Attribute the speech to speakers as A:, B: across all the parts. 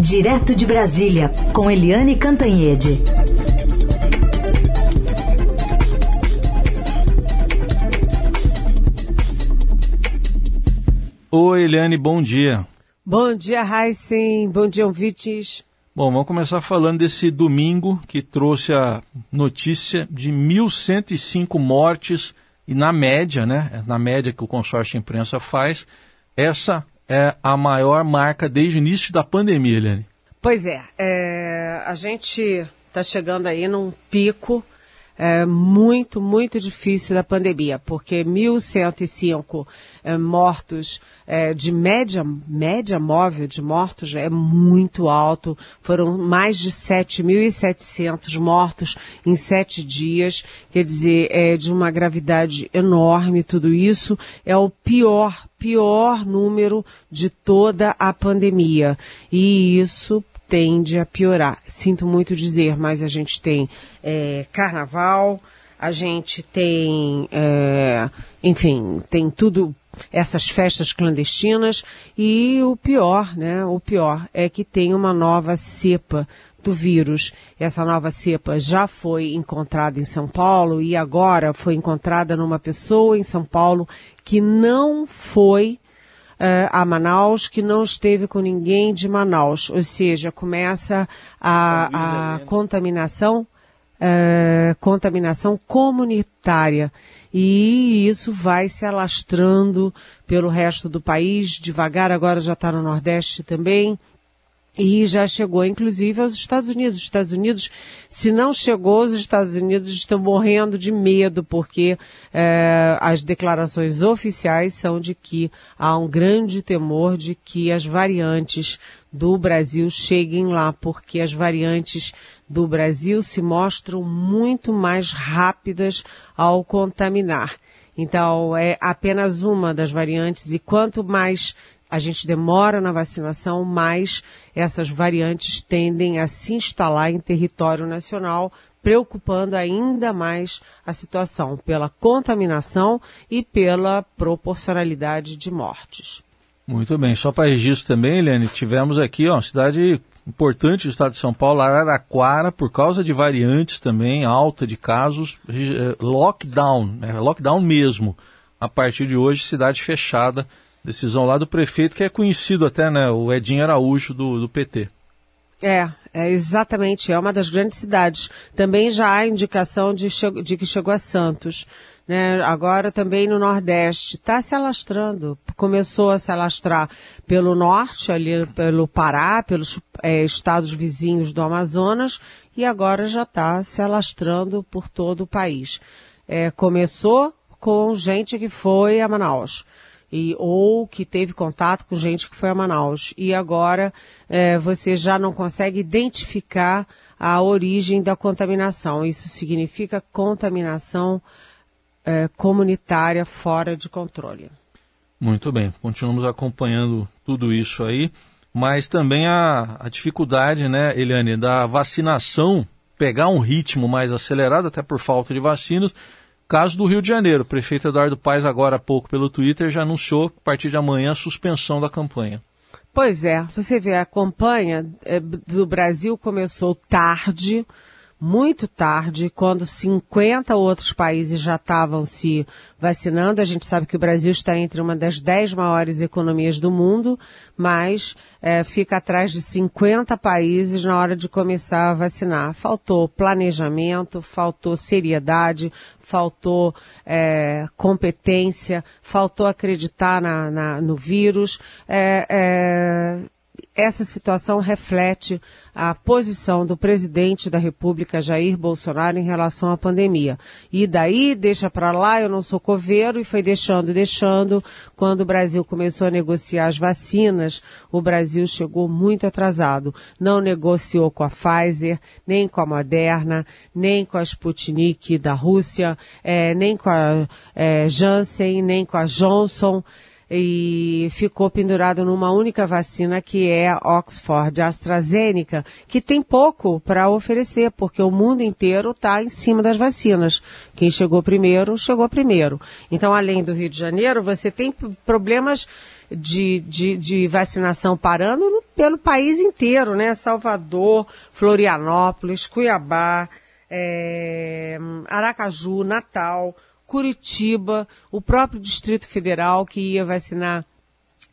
A: Direto de Brasília, com Eliane Cantanhede.
B: Oi, Eliane, bom dia.
C: Bom dia, Heisen. Bom dia, ouvintes.
B: Bom, vamos começar falando desse domingo que trouxe a notícia de 1.105 mortes e na média, né, na média que o consórcio de imprensa faz, essa é a maior marca desde o início da pandemia, Eliane.
C: Pois é, é a gente está chegando aí num pico é, muito, muito difícil da pandemia, porque 1.105 é, mortos é, de média, média móvel de mortos é muito alto. Foram mais de 7.700 mortos em sete dias. Quer dizer, é de uma gravidade enorme tudo isso. É o pior, pior número de toda a pandemia. E isso tende a piorar. Sinto muito dizer, mas a gente tem é, carnaval, a gente tem, é, enfim, tem tudo essas festas clandestinas e o pior, né? O pior é que tem uma nova cepa do vírus. Essa nova cepa já foi encontrada em São Paulo e agora foi encontrada numa pessoa em São Paulo que não foi a Manaus que não esteve com ninguém de Manaus. Ou seja, começa a, a contaminação, uh, contaminação comunitária. E isso vai se alastrando pelo resto do país, devagar, agora já está no Nordeste também, e já chegou, inclusive, aos Estados Unidos. Os Estados Unidos, se não chegou, os Estados Unidos estão morrendo de medo, porque é, as declarações oficiais são de que há um grande temor de que as variantes do Brasil cheguem lá, porque as variantes do Brasil se mostram muito mais rápidas ao contaminar. Então, é apenas uma das variantes, e quanto mais a gente demora na vacinação, mais essas variantes tendem a se instalar em território nacional, preocupando ainda mais a situação pela contaminação e pela proporcionalidade de mortes.
B: Muito bem, só para registro também, Eliane, tivemos aqui ó, cidade importante do estado de São Paulo, Araraquara, por causa de variantes também, alta de casos, eh, lockdown, né, lockdown mesmo. A partir de hoje, cidade fechada Decisão lá do prefeito, que é conhecido até, né? O Edinho Araújo do, do PT.
C: É, é exatamente, é uma das grandes cidades. Também já há indicação de, de que chegou a Santos. Né? Agora também no Nordeste. Está se alastrando. Começou a se alastrar pelo norte, ali pelo Pará, pelos é, estados vizinhos do Amazonas, e agora já está se alastrando por todo o país. É, começou com gente que foi a Manaus e, ou que teve contato com gente que foi a Manaus. E agora é, você já não consegue identificar a origem da contaminação. Isso significa contaminação é, comunitária fora de controle.
B: Muito bem, continuamos acompanhando tudo isso aí, mas também a, a dificuldade, né, Eliane, da vacinação pegar um ritmo mais acelerado, até por falta de vacinas, Caso do Rio de Janeiro, o prefeito Eduardo Paes, agora há pouco pelo Twitter, já anunciou a partir de amanhã a suspensão da campanha.
C: Pois é, você vê, a campanha eh, do Brasil começou tarde, muito tarde, quando 50 outros países já estavam se vacinando. A gente sabe que o Brasil está entre uma das 10 maiores economias do mundo, mas é, fica atrás de 50 países na hora de começar a vacinar. Faltou planejamento, faltou seriedade, faltou é, competência, faltou acreditar na, na no vírus. É, é essa situação reflete a posição do presidente da República, Jair Bolsonaro, em relação à pandemia. E daí deixa para lá, eu não sou coveiro, e foi deixando, deixando. Quando o Brasil começou a negociar as vacinas, o Brasil chegou muito atrasado. Não negociou com a Pfizer, nem com a Moderna, nem com a Sputnik da Rússia, é, nem com a é, Janssen, nem com a Johnson e ficou pendurado numa única vacina que é a Oxford AstraZeneca, que tem pouco para oferecer, porque o mundo inteiro está em cima das vacinas. Quem chegou primeiro, chegou primeiro. Então, além do Rio de Janeiro, você tem problemas de, de, de vacinação parando no, pelo país inteiro, né? Salvador, Florianópolis, Cuiabá, é, Aracaju, Natal, Curitiba, o próprio Distrito Federal que ia vacinar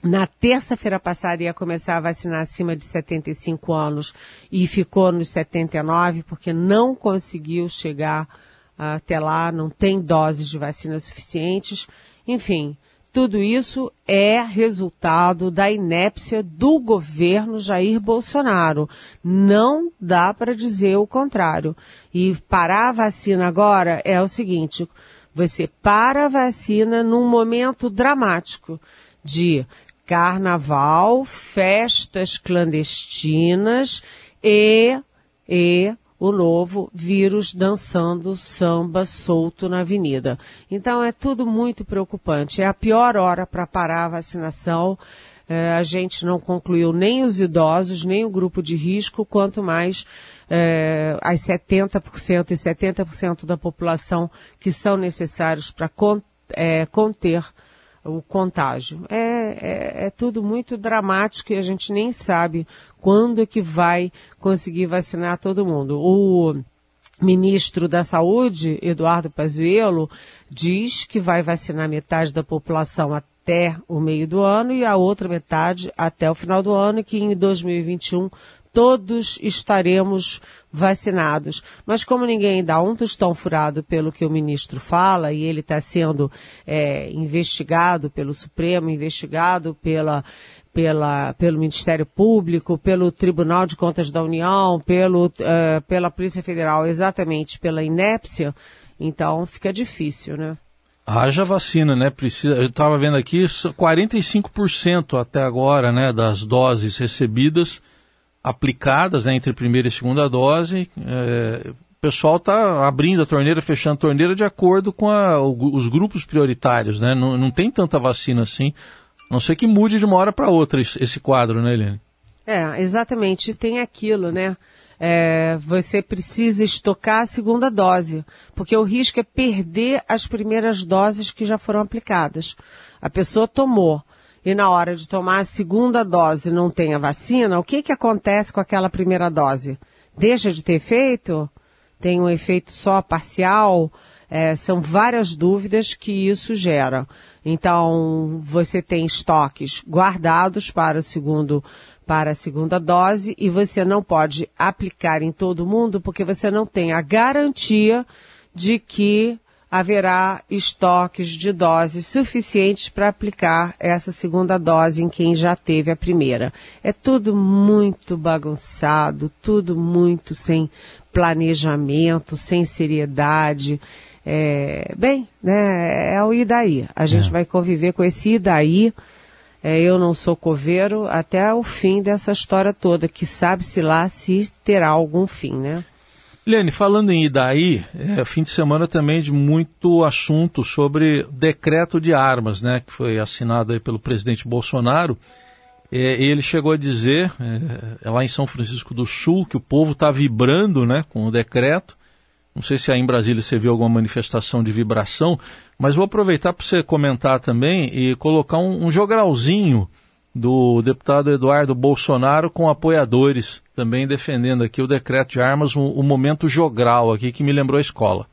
C: na terça-feira passada ia começar a vacinar acima de 75 anos e ficou nos 79 porque não conseguiu chegar até lá, não tem doses de vacina suficientes. Enfim, tudo isso é resultado da inépcia do governo Jair Bolsonaro. Não dá para dizer o contrário. E parar a vacina agora é o seguinte: você para a vacina num momento dramático de carnaval, festas clandestinas e, e o novo vírus dançando samba solto na avenida. Então é tudo muito preocupante. É a pior hora para parar a vacinação. É, a gente não concluiu nem os idosos, nem o grupo de risco, quanto mais é, as 70% e 70% da população que são necessários para con é, conter o contágio. É, é, é, tudo muito dramático e a gente nem sabe quando é que vai conseguir vacinar todo mundo. O ministro da Saúde, Eduardo Pazuello, diz que vai vacinar metade da população até o meio do ano e a outra metade até o final do ano, que em 2021 todos estaremos vacinados. Mas como ninguém dá um tostão furado pelo que o ministro fala, e ele está sendo é, investigado pelo Supremo, investigado pela, pela, pelo Ministério Público, pelo Tribunal de Contas da União, pelo, uh, pela Polícia Federal, exatamente pela inépcia, então fica difícil, né?
B: Haja vacina, né? Precisa, eu estava vendo aqui, 45% até agora, né, das doses recebidas aplicadas né, entre primeira e segunda dose. É, o pessoal está abrindo a torneira, fechando a torneira de acordo com a, os grupos prioritários, né? Não, não tem tanta vacina assim, a não sei que mude de uma hora para outra esse, quadro, né, Helene?
C: É, exatamente. Tem aquilo, né? É, você precisa estocar a segunda dose, porque o risco é perder as primeiras doses que já foram aplicadas. A pessoa tomou e na hora de tomar a segunda dose não tem a vacina, o que, que acontece com aquela primeira dose? Deixa de ter efeito? Tem um efeito só parcial? É, são várias dúvidas que isso gera. Então, você tem estoques guardados para o segundo para a segunda dose e você não pode aplicar em todo mundo porque você não tem a garantia de que haverá estoques de doses suficientes para aplicar essa segunda dose em quem já teve a primeira. É tudo muito bagunçado, tudo muito sem planejamento, sem seriedade. É, bem, né, é o e daí. A gente é. vai conviver com esse e daí. É, eu não sou coveiro até o fim dessa história toda, que sabe-se lá se terá algum fim, né?
B: Lene, falando em Idaí, é fim de semana também de muito assunto sobre decreto de armas, né, que foi assinado aí pelo presidente Bolsonaro. É, ele chegou a dizer, é, lá em São Francisco do Sul, que o povo está vibrando né, com o decreto. Não sei se aí em Brasília você viu alguma manifestação de vibração, mas vou aproveitar para você comentar também e colocar um, um jogralzinho do deputado Eduardo Bolsonaro com apoiadores também defendendo aqui o decreto de armas, o, o momento jogral aqui que me lembrou a escola.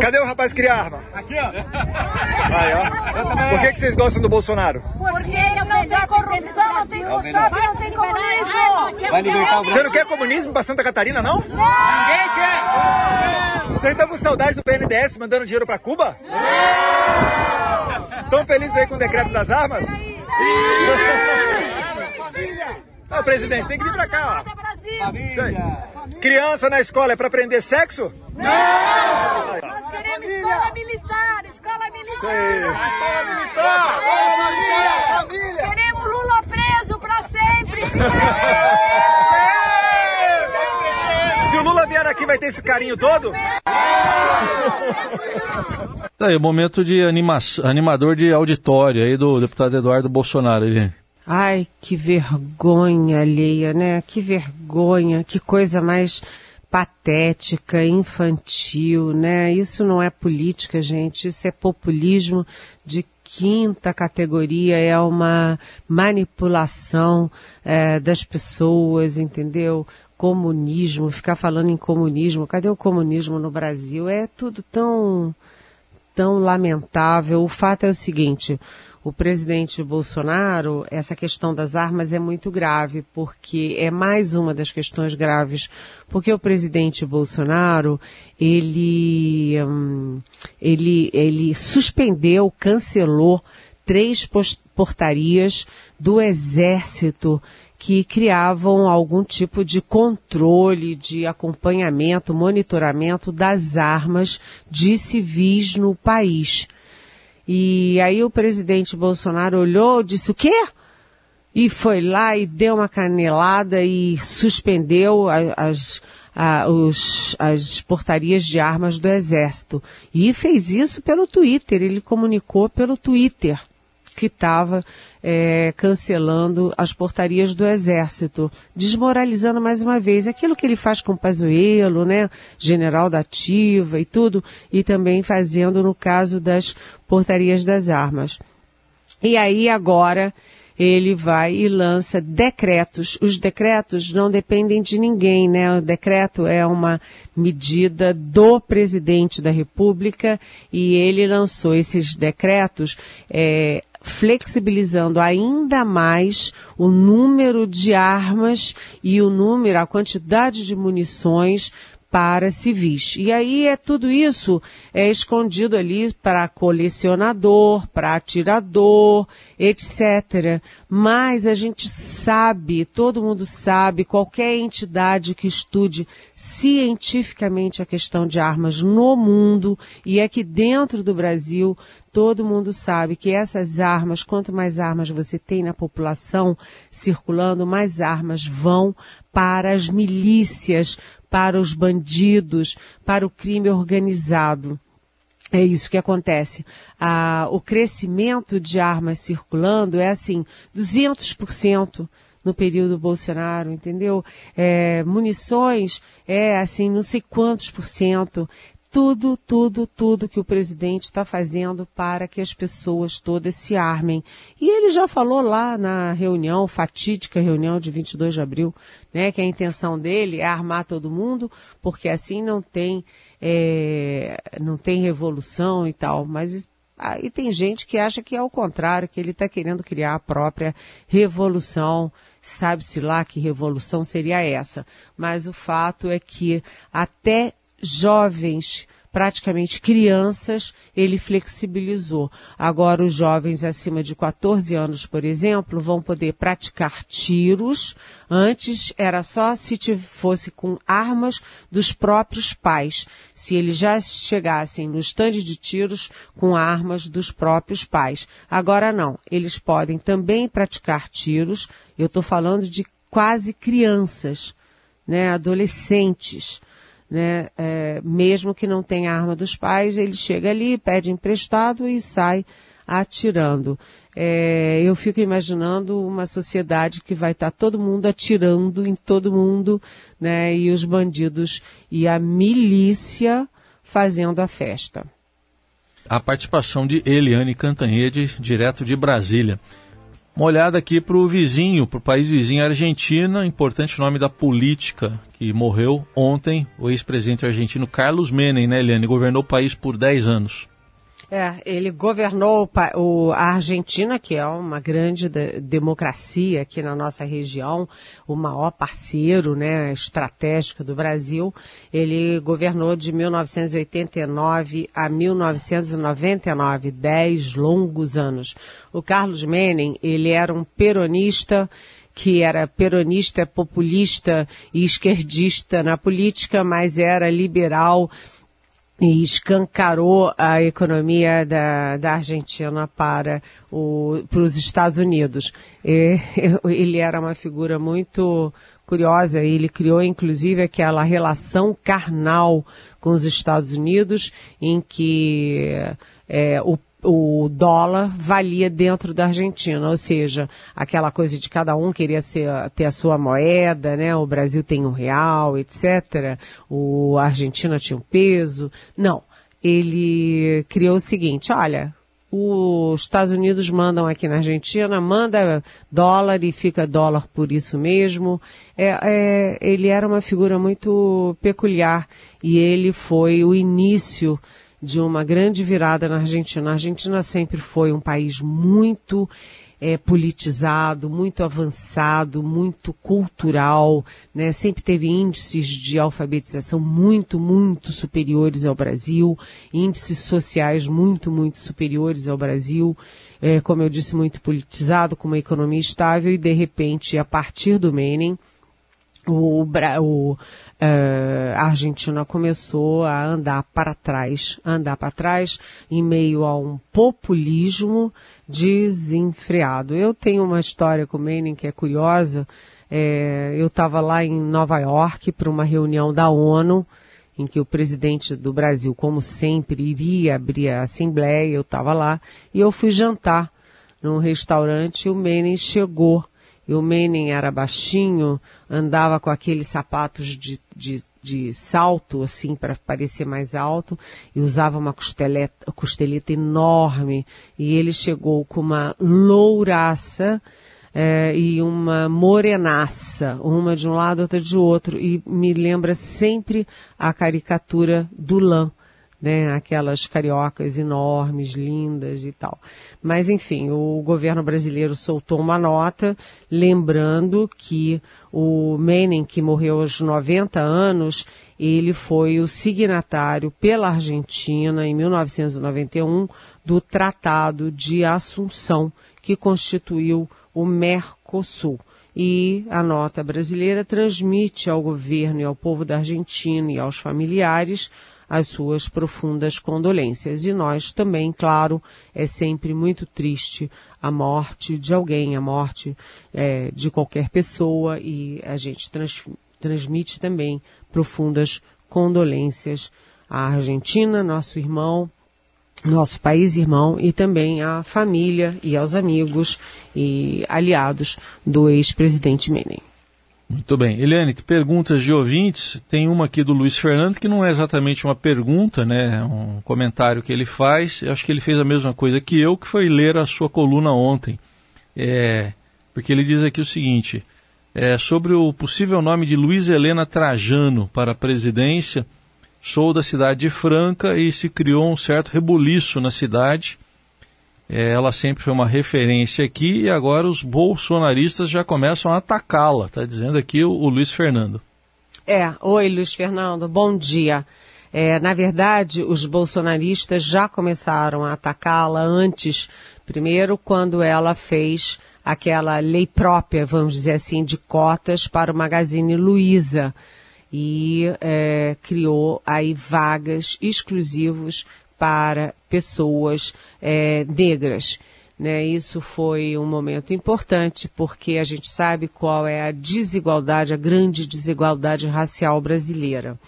D: Cadê o rapaz que cria arma? Aqui, ó. Aí, ó. Por que, que vocês gostam do Bolsonaro?
E: Porque não tem corrupção, não tem puxada, não tem comunismo.
D: Vai libertar o Você não quer comunismo pra Santa Catarina, não? Não! Ninguém quer! Vocês estão com saudade do BNDES mandando dinheiro pra Cuba? Não! Estão felizes aí com o decreto das armas? Sim! Família! Ô, presidente, tem que vir pra cá, ó. Família. Criança na escola é para aprender sexo?
E: Não! Nós queremos escola militar, escola militar. Sei.
D: Escola militar. Família.
E: Família. Queremos Lula preso para sempre.
D: Se o Lula vier aqui, vai ter esse carinho todo?
B: Tá aí, o momento de anima animador de auditório aí do deputado Eduardo Bolsonaro. Ele...
C: Ai, que vergonha alheia, né? Que vergonha, que coisa mais patética, infantil, né? Isso não é política, gente, isso é populismo de quinta categoria é uma manipulação é, das pessoas, entendeu? Comunismo, ficar falando em comunismo, cadê o comunismo no Brasil? É tudo tão, tão lamentável. O fato é o seguinte, o presidente Bolsonaro, essa questão das armas é muito grave, porque é mais uma das questões graves, porque o presidente Bolsonaro, ele, hum, ele, ele suspendeu, cancelou três portarias do Exército que criavam algum tipo de controle, de acompanhamento, monitoramento das armas de civis no país. E aí o presidente Bolsonaro olhou, disse o quê? E foi lá e deu uma canelada e suspendeu as, as portarias de armas do Exército. E fez isso pelo Twitter, ele comunicou pelo Twitter que estava é, cancelando as portarias do Exército, desmoralizando mais uma vez aquilo que ele faz com o Pazuello, né, general da ativa e tudo, e também fazendo no caso das portarias das armas. E aí agora ele vai e lança decretos. Os decretos não dependem de ninguém, né? O decreto é uma medida do presidente da República e ele lançou esses decretos é, flexibilizando ainda mais o número de armas e o número, a quantidade de munições para civis. E aí é tudo isso é escondido ali para colecionador, para atirador, etc. Mas a gente sabe, todo mundo sabe, qualquer entidade que estude cientificamente a questão de armas no mundo e aqui dentro do Brasil, todo mundo sabe que essas armas, quanto mais armas você tem na população circulando, mais armas vão para as milícias, para os bandidos, para o crime organizado. É isso que acontece. Ah, o crescimento de armas circulando é assim, 200% no período Bolsonaro, entendeu? É, munições é assim, não sei quantos por cento tudo, tudo, tudo que o presidente está fazendo para que as pessoas todas se armem. E ele já falou lá na reunião, fatídica reunião de 22 de abril, né, que a intenção dele é armar todo mundo, porque assim não tem, é, não tem revolução e tal. Mas aí tem gente que acha que é o contrário, que ele está querendo criar a própria revolução sabe-se lá que revolução seria essa. Mas o fato é que até jovens, praticamente crianças, ele flexibilizou. Agora, os jovens acima de 14 anos, por exemplo, vão poder praticar tiros. Antes era só se fosse com armas dos próprios pais. Se eles já chegassem no estande de tiros com armas dos próprios pais. Agora não. Eles podem também praticar tiros. Eu estou falando de quase crianças, né, adolescentes né? É, mesmo que não tenha arma dos pais, ele chega ali, pede emprestado e sai atirando. É, eu fico imaginando uma sociedade que vai estar tá todo mundo atirando em todo mundo, né? E os bandidos e a milícia fazendo a festa.
B: A participação de Eliane Cantanhede, direto de Brasília. Uma olhada aqui para o vizinho, para o país vizinho, Argentina, importante nome da política, que morreu ontem, o ex-presidente argentino Carlos Menem, né, Eliane? Governou o país por 10 anos.
C: É, ele governou o, a Argentina, que é uma grande de, democracia aqui na nossa região, o maior parceiro né, estratégico do Brasil. Ele governou de 1989 a 1999, dez longos anos. O Carlos Menem, ele era um peronista que era peronista, populista e esquerdista na política, mas era liberal e escancarou a economia da, da Argentina para, o, para os Estados Unidos. E, ele era uma figura muito curiosa, ele criou inclusive aquela relação carnal com os Estados Unidos, em que é, o o dólar valia dentro da Argentina, ou seja, aquela coisa de cada um queria ser, ter a sua moeda, né? O Brasil tem um real, etc. O a Argentina tinha um peso. Não, ele criou o seguinte, olha, os Estados Unidos mandam aqui na Argentina, manda dólar e fica dólar por isso mesmo. É, é, ele era uma figura muito peculiar e ele foi o início de uma grande virada na Argentina. A Argentina sempre foi um país muito é, politizado, muito avançado, muito cultural, né? Sempre teve índices de alfabetização muito, muito superiores ao Brasil, índices sociais muito, muito superiores ao Brasil, é, como eu disse, muito politizado, com uma economia estável e de repente, a partir do Menem, o, o uh, a Argentina começou a andar para trás, andar para trás em meio a um populismo desenfreado. Eu tenho uma história com o Menem que é curiosa. É, eu estava lá em Nova York para uma reunião da ONU, em que o presidente do Brasil, como sempre, iria abrir a Assembleia, eu estava lá, e eu fui jantar num restaurante e o Menem chegou. E o Menem era baixinho, andava com aqueles sapatos de, de de salto, assim, para parecer mais alto, e usava uma costeleta, costeleta enorme, e ele chegou com uma louraça é, e uma morenaça, uma de um lado, outra de outro, e me lembra sempre a caricatura do Lã né, aquelas cariocas enormes, lindas e tal. Mas enfim, o governo brasileiro soltou uma nota lembrando que o Menem, que morreu aos 90 anos, ele foi o signatário pela Argentina em 1991 do Tratado de Assunção, que constituiu o Mercosul e a nota brasileira transmite ao governo e ao povo da Argentina e aos familiares as suas profundas condolências. E nós também, claro, é sempre muito triste a morte de alguém, a morte é, de qualquer pessoa e a gente trans, transmite também profundas condolências à Argentina, nosso irmão, nosso país irmão e também à família e aos amigos e aliados do ex-presidente Menem.
B: Muito bem. Eliane, perguntas de ouvintes. Tem uma aqui do Luiz Fernando que não é exatamente uma pergunta, né? Um comentário que ele faz. Eu acho que ele fez a mesma coisa que eu, que foi ler a sua coluna ontem. É, porque ele diz aqui o seguinte: é, sobre o possível nome de Luiz Helena Trajano para a presidência. Sou da cidade de Franca e se criou um certo rebuliço na cidade ela sempre foi uma referência aqui e agora os bolsonaristas já começam a atacá-la, está dizendo aqui o, o, Luiz Fernando.
C: É, oi Luiz Fernando, bom dia. É, na verdade, os bolsonaristas já começaram a atacá-la antes, primeiro quando ela fez aquela lei própria, vamos dizer assim, de cotas para o Magazine Luiza e é, criou aí vagas exclusivos para pessoas é, negras. Né? Isso foi um momento importante porque a gente sabe qual é a desigualdade, a grande desigualdade racial brasileira.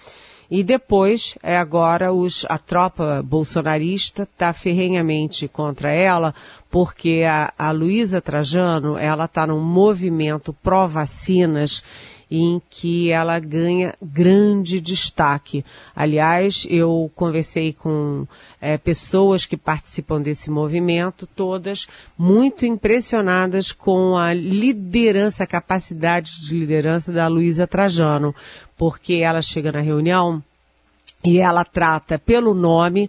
C: E depois, é agora os, a tropa bolsonarista está ferrenhamente contra ela, porque a, a Luísa Trajano, ela está num movimento pró-vacinas em que ela ganha grande destaque. Aliás, eu conversei com é, pessoas que participam desse movimento, todas muito impressionadas com a liderança, a capacidade de liderança da Luísa Trajano, porque ela chega na reunião e ela trata pelo nome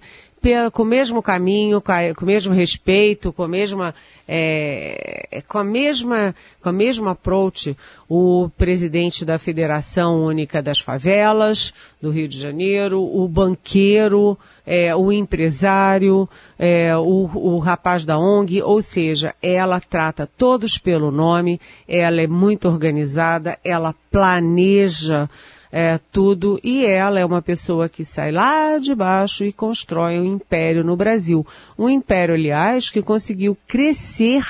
C: com o mesmo caminho, com, o mesmo respeito, com a mesma, é, com a mesma, com a mesma approach, o presidente da Federação Única das Favelas do Rio de Janeiro, o banqueiro, é, o empresário, é, o, o rapaz da ONG, ou seja, ela trata todos pelo nome, ela é muito organizada, ela planeja é, tudo, e ela é uma pessoa que sai lá de baixo e constrói um império no Brasil. Um império, aliás, que conseguiu crescer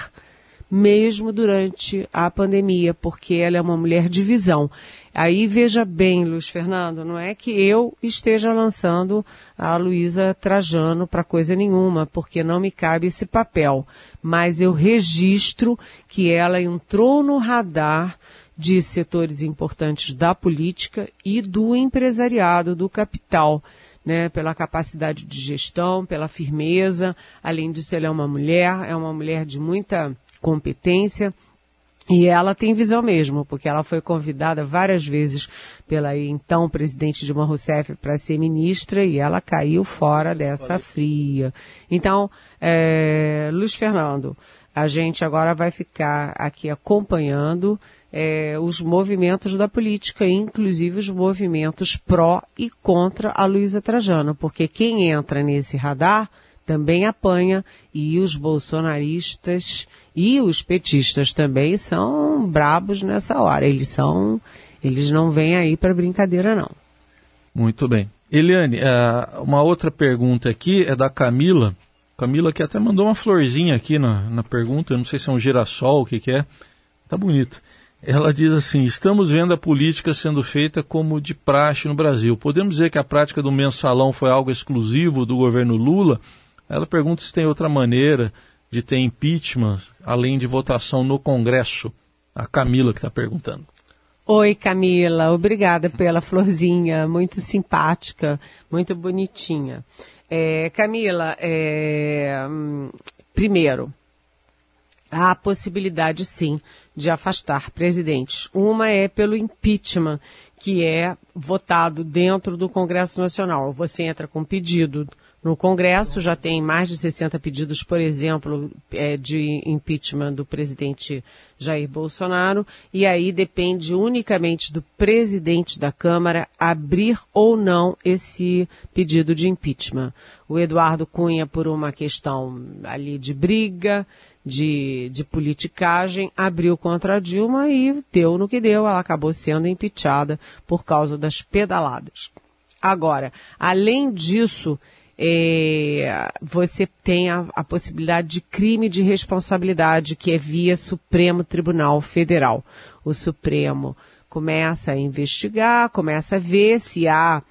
C: mesmo durante a pandemia, porque ela é uma mulher de visão. Aí veja bem, Luiz Fernando, não é que eu esteja lançando a Luísa Trajano para coisa nenhuma, porque não me cabe esse papel. Mas eu registro que ela entrou no radar de setores importantes da política e do empresariado, do capital. né, pela capacidade de gestão, pela firmeza. Além disso, ela é uma mulher, é uma mulher de muita competência. E ela tem visão mesmo, porque ela foi convidada várias vezes pela então presidente Dilma Rousseff para ser ministra e ela caiu fora dessa fria. Então, é, Luiz Fernando, a gente agora vai ficar aqui acompanhando é, os movimentos da política, inclusive os movimentos pró e contra a Luísa Trajano, porque quem entra nesse radar também apanha e os bolsonaristas e os petistas também são brabos nessa hora. Eles são, eles não vêm aí para brincadeira não.
B: Muito bem. Eliane, é, uma outra pergunta aqui é da Camila. Camila que até mandou uma florzinha aqui na, na pergunta, eu não sei se é um girassol, o que, que é. Tá bonito. Ela diz assim: estamos vendo a política sendo feita como de praxe no Brasil. Podemos dizer que a prática do mensalão foi algo exclusivo do governo Lula? Ela pergunta se tem outra maneira de ter impeachment, além de votação no Congresso. A Camila que está perguntando.
C: Oi, Camila. Obrigada pela florzinha. Muito simpática, muito bonitinha. É, Camila, é, primeiro, há a possibilidade, sim, de afastar presidentes. Uma é pelo impeachment, que é votado dentro do Congresso Nacional. Você entra com pedido no Congresso, já tem mais de 60 pedidos, por exemplo, é, de impeachment do presidente Jair Bolsonaro, e aí depende unicamente do presidente da Câmara abrir ou não esse pedido de impeachment. O Eduardo Cunha, por uma questão ali de briga, de, de politicagem, abriu contra a Dilma e deu no que deu, ela acabou sendo impeachada por causa das pedaladas. Agora, além disso, é, você tem a, a, possibilidade de crime de responsabilidade, que é via Supremo Tribunal Federal. O Supremo começa a investigar, começa a ver se há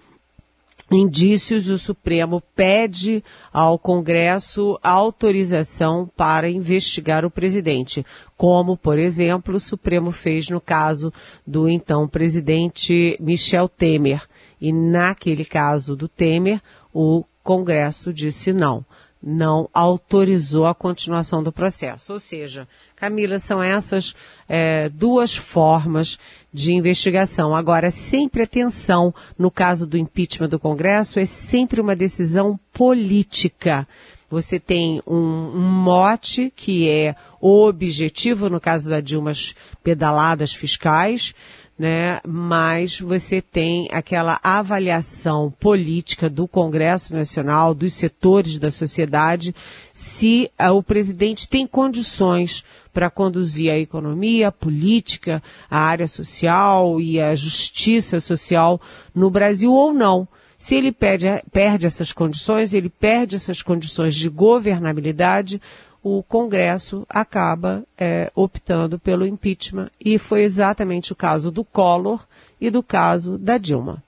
C: indícios, o Supremo pede ao Congresso autorização para investigar o presidente, como, por exemplo, o Supremo fez no caso do então presidente Michel Temer. E naquele caso do Temer, o Congresso disse não não autorizou a continuação do processo. Ou seja, Camila, são essas é, duas formas de investigação. Agora, sempre atenção, no caso do impeachment do Congresso, é sempre uma decisão política. Você tem um, um mote que é o objetivo, no caso da Dilma, as pedaladas fiscais, né? Mas você tem aquela avaliação política do Congresso Nacional, dos setores da sociedade, se uh, o presidente tem condições para conduzir a economia, a política, a área social e a justiça social no Brasil ou não. Se ele perde, perde essas condições, ele perde essas condições de governabilidade, o Congresso acaba é, optando pelo impeachment. E foi exatamente o caso do Collor e do caso da Dilma.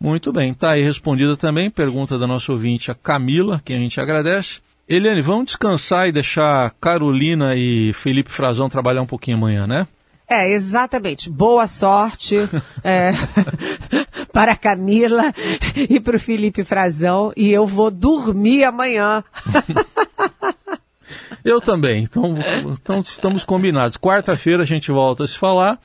B: Muito bem, está aí respondida também pergunta da nossa ouvinte, a Camila, que a gente agradece. Eliane, vamos descansar e deixar Carolina e Felipe Frazão trabalhar um pouquinho amanhã, né?
C: É, exatamente. Boa sorte é, para a Camila e para o Felipe Frazão. E eu vou dormir amanhã.
B: Eu também. Então, então estamos combinados. Quarta-feira a gente volta a se falar.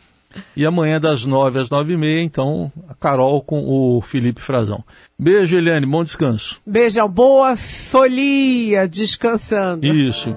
B: E amanhã das nove às nove e meia, então, a Carol com o Felipe Frazão. Beijo, Eliane. Bom descanso.
C: Beijão. Boa folia descansando.
B: Isso.